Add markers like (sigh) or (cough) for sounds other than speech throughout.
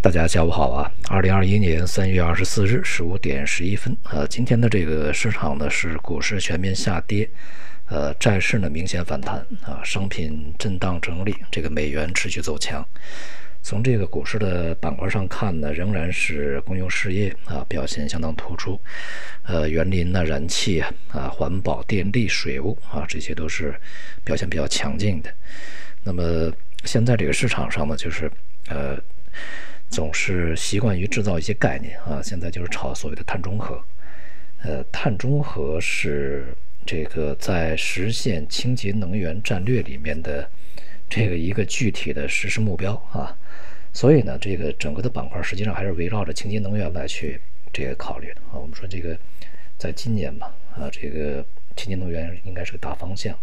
大家下午好啊！二零二一年三月二十四日十五点十一分，呃，今天的这个市场呢是股市全面下跌，呃，债市呢明显反弹啊，商品震荡整理，这个美元持续走强。从这个股市的板块上看呢，仍然是公用事业啊表现相当突出，呃，园林呢、燃气啊、啊环保、电力、水务啊，这些都是表现比较强劲的。那么现在这个市场上呢，就是呃。总是习惯于制造一些概念啊，现在就是炒所谓的碳中和。呃，碳中和是这个在实现清洁能源战略里面的这个一个具体的实施目标啊。所以呢，这个整个的板块实际上还是围绕着清洁能源来去这个考虑的啊。我们说这个在今年吧啊，这个清洁能源应该是个大方向，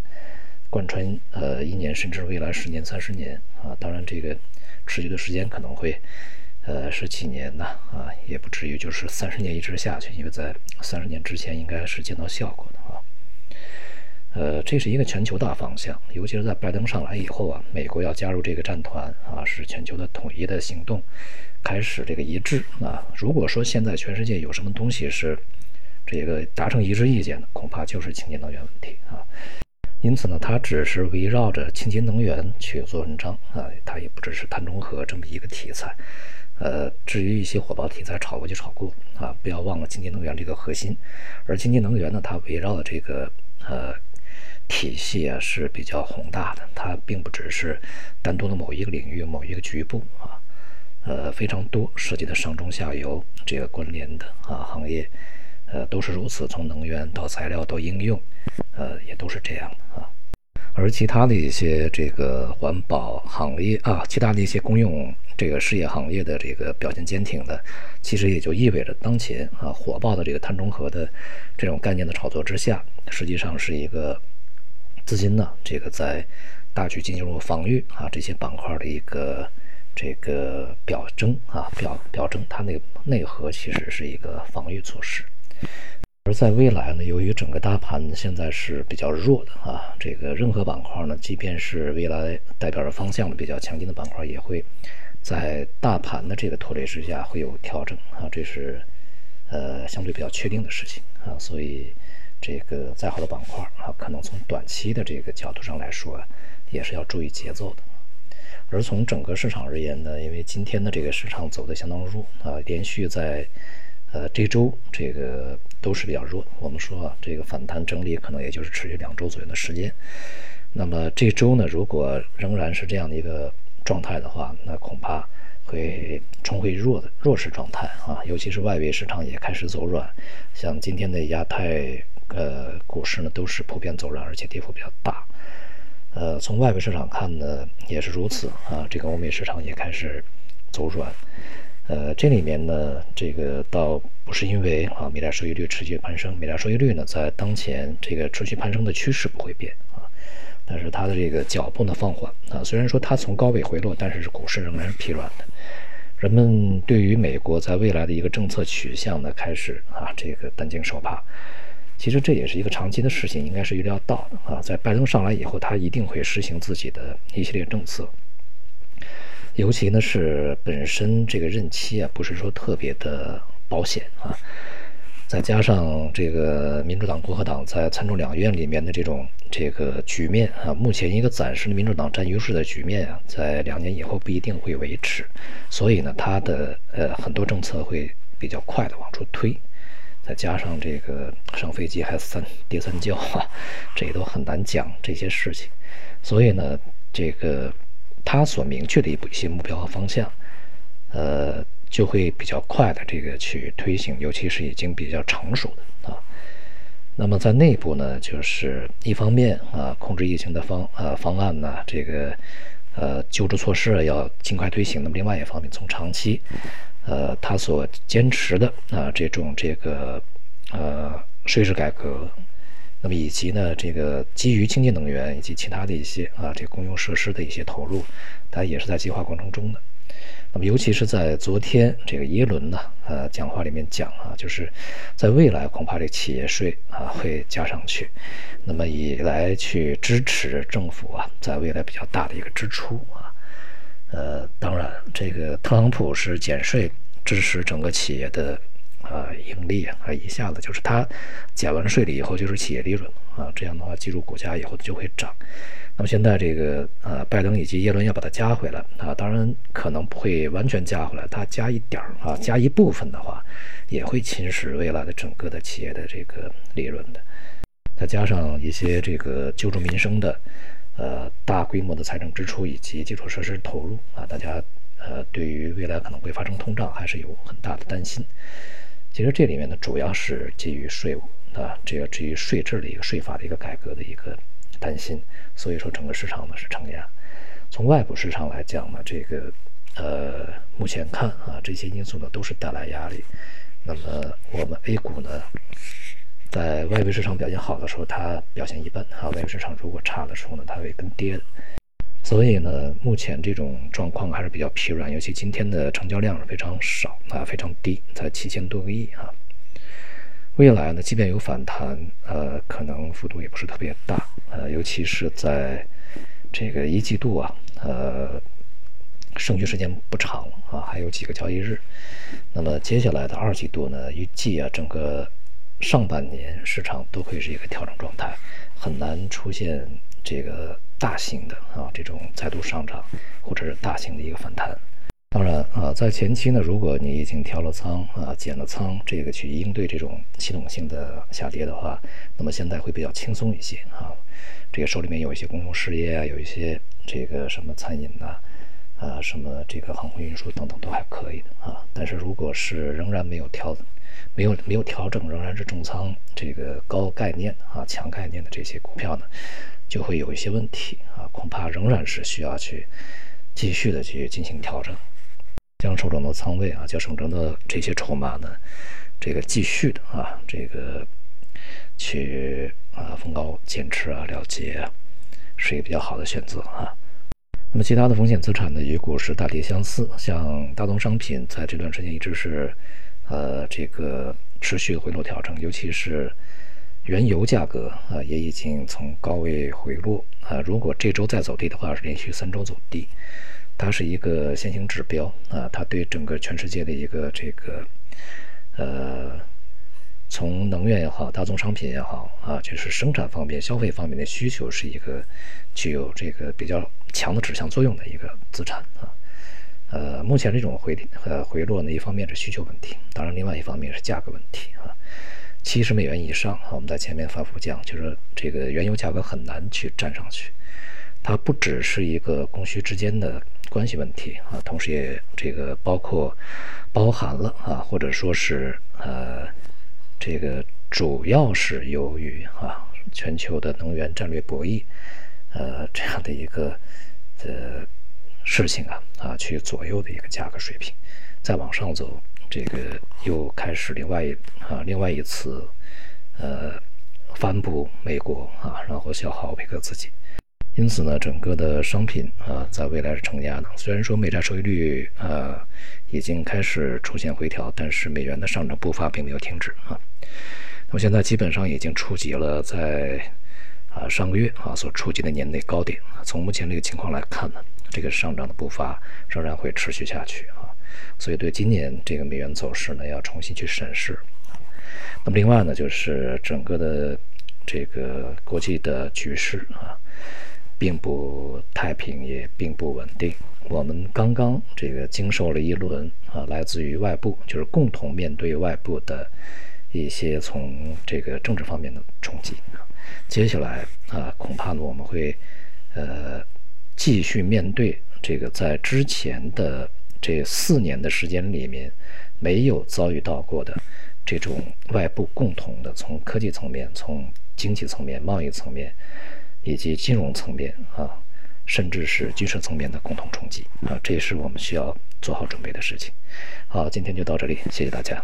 贯穿呃一年甚至未来十年、三十年啊。当然，这个持续的时间可能会。呃，十几年呢，啊，也不至于就是三十年一直下去，因为在三十年之前应该是见到效果的啊。呃，这是一个全球大方向，尤其是在拜登上来以后啊，美国要加入这个战团啊，是全球的统一的行动，开始这个一致啊。如果说现在全世界有什么东西是这个达成一致意见的，恐怕就是清洁能源问题啊。因此呢，它只是围绕着清洁能源去做文章啊，它也不只是碳中和这么一个题材。呃，至于一些火爆题材，炒过就炒过啊，不要忘了清洁能源这个核心。而清洁能源呢，它围绕的这个呃体系啊是比较宏大的，它并不只是单独的某一个领域、某一个局部啊，呃，非常多涉及的上中下游这个关联的啊行业，呃，都是如此，从能源到材料到应用，呃，也都是这样的啊。而其他的一些这个环保行业啊，其他的一些公用这个事业行业的这个表现坚挺的，其实也就意味着当前啊火爆的这个碳中和的这种概念的炒作之下，实际上是一个资金呢这个在大举进入防御啊这些板块的一个这个表征啊表表征，它那个内核其实是一个防御措施。而在未来呢，由于整个大盘现在是比较弱的啊，这个任何板块呢，即便是未来代表着方向的比较强劲的板块，也会在大盘的这个拖累之下会有调整啊，这是呃相对比较确定的事情啊，所以这个再好的板块啊，可能从短期的这个角度上来说，也是要注意节奏的。而从整个市场而言呢，因为今天的这个市场走的相当弱啊，连续在。呃，这周这个都是比较弱。我们说啊，这个反弹整理可能也就是持续两周左右的时间。那么这周呢，如果仍然是这样的一个状态的话，那恐怕会重回弱的弱势状态啊。尤其是外围市场也开始走软，像今天的亚太呃股市呢，都是普遍走软，而且跌幅比较大。呃，从外围市场看呢，也是如此啊。这个欧美市场也开始走软。呃，这里面呢，这个倒不是因为啊，美债收益率持续攀升，美债收益率呢在当前这个持续攀升的趋势不会变啊，但是它的这个脚步呢放缓啊，虽然说它从高位回落，但是股市仍然是疲软的。人们对于美国在未来的一个政策取向呢，开始啊这个担惊受怕。其实这也是一个长期的事情，应该是预料到的啊，在拜登上来以后，他一定会实行自己的一系列政策。尤其呢是本身这个任期啊，不是说特别的保险啊，再加上这个民主党、共和党在参众两院里面的这种这个局面啊，目前一个暂时的民主党占优势的局面啊，在两年以后不一定会维持，所以呢，它的呃很多政策会比较快的往出推，再加上这个上飞机还三 (laughs) 跌三跤啊，这也都很难讲这些事情，所以呢，这个。他所明确的一一些目标和方向，呃，就会比较快的这个去推行，尤其是已经比较成熟的啊。那么在内部呢，就是一方面啊，控制疫情的方呃方案呢，这个呃救助措施要尽快推行。那么另外一方面，从长期，呃，他所坚持的啊这种这个呃税制改革。那么以及呢，这个基于清洁能源以及其他的一些啊，这公用设施的一些投入，它也是在计划过程中的。那么尤其是在昨天这个耶伦呢，呃，讲话里面讲啊，就是在未来恐怕这企业税啊会加上去，那么以来去支持政府啊，在未来比较大的一个支出啊。呃，当然，这个特朗普是减税支持整个企业的啊盈利啊，一下子就是他减完税了以后就是企业利润啊，这样的话，记住股价以后就会涨。那么现在这个呃，拜登以及耶伦要把它加回来啊，当然可能不会完全加回来，它加一点儿啊，加一部分的话，也会侵蚀未来的整个的企业的这个利润的。再加上一些这个救助民生的呃大规模的财政支出以及基础设施投入啊，大家呃对于未来可能会发生通胀还是有很大的担心。其实这里面呢，主要是基于税务啊，这个基于税制的一个税法的一个改革的一个。担心，所以说整个市场呢是承压。从外部市场来讲呢，这个呃，目前看啊，这些因素呢都是带来压力。那么我们 A 股呢，在外围市场表现好的时候，它表现一般啊；外围市场如果差的时候呢，它会跟跌的。所以呢，目前这种状况还是比较疲软，尤其今天的成交量是非常少啊，非常低，才七千多个亿啊。未来呢，即便有反弹，呃，可能幅度也不是特别大，呃，尤其是在这个一季度啊，呃，剩余时间不长啊，还有几个交易日。那么接下来的二季度呢，预计啊，整个上半年市场都会是一个调整状态，很难出现这个大型的啊这种再度上涨，或者是大型的一个反弹。当然啊，在前期呢，如果你已经调了仓啊，减了仓，这个去应对这种系统性的下跌的话，那么现在会比较轻松一些啊。这个手里面有一些公用事业啊，有一些这个什么餐饮呐，啊什么这个航空运输等等都还可以的啊。但是如果是仍然没有调，没有没有调整，仍然是重仓这个高概念啊、强概念的这些股票呢，就会有一些问题啊，恐怕仍然是需要去继续的去进行调整。将手中的仓位啊，将手中的这些筹码呢，这个继续的啊，这个去啊逢高减持啊了结啊，是一个比较好的选择啊。那么其他的风险资产呢，与股市大体相似，像大宗商品在这段时间一直是呃这个持续回落调整，尤其是原油价格啊也已经从高位回落啊，如果这周再走低的话，是连续三周走低。它是一个先行指标啊，它对整个全世界的一个这个，呃，从能源也好，大宗商品也好啊，就是生产方面、消费方面的需求是一个具有这个比较强的指向作用的一个资产啊。呃，目前这种回呃回落呢，一方面是需求问题，当然另外一方面是价格问题啊。七十美元以上啊，我们在前面反复讲，就是这个原油价格很难去站上去，它不只是一个供需之间的。关系问题啊，同时也这个包括包含了啊，或者说是呃，这个主要是由于啊全球的能源战略博弈，呃这样的一个呃事情啊啊去左右的一个价格水平，再往上走，这个又开始另外一啊另外一次呃反哺美国啊，然后消耗美国自己。因此呢，整个的商品啊，在未来是承压的。虽然说美债收益率啊已经开始出现回调，但是美元的上涨步伐并没有停止啊。那么现在基本上已经触及了在啊上个月啊所触及的年内高点。从目前这个情况来看呢，这个上涨的步伐仍然会持续下去啊。所以对今年这个美元走势呢，要重新去审视。那么另外呢，就是整个的这个国际的局势啊。并不太平，也并不稳定。我们刚刚这个经受了一轮啊，来自于外部，就是共同面对外部的一些从这个政治方面的冲击。接下来啊，恐怕呢我们会呃继续面对这个在之前的这四年的时间里面没有遭遇到过的这种外部共同的从科技层面、从经济层面、贸易层面。以及金融层面啊，甚至是军事层面的共同冲击啊，这也是我们需要做好准备的事情。好，今天就到这里，谢谢大家。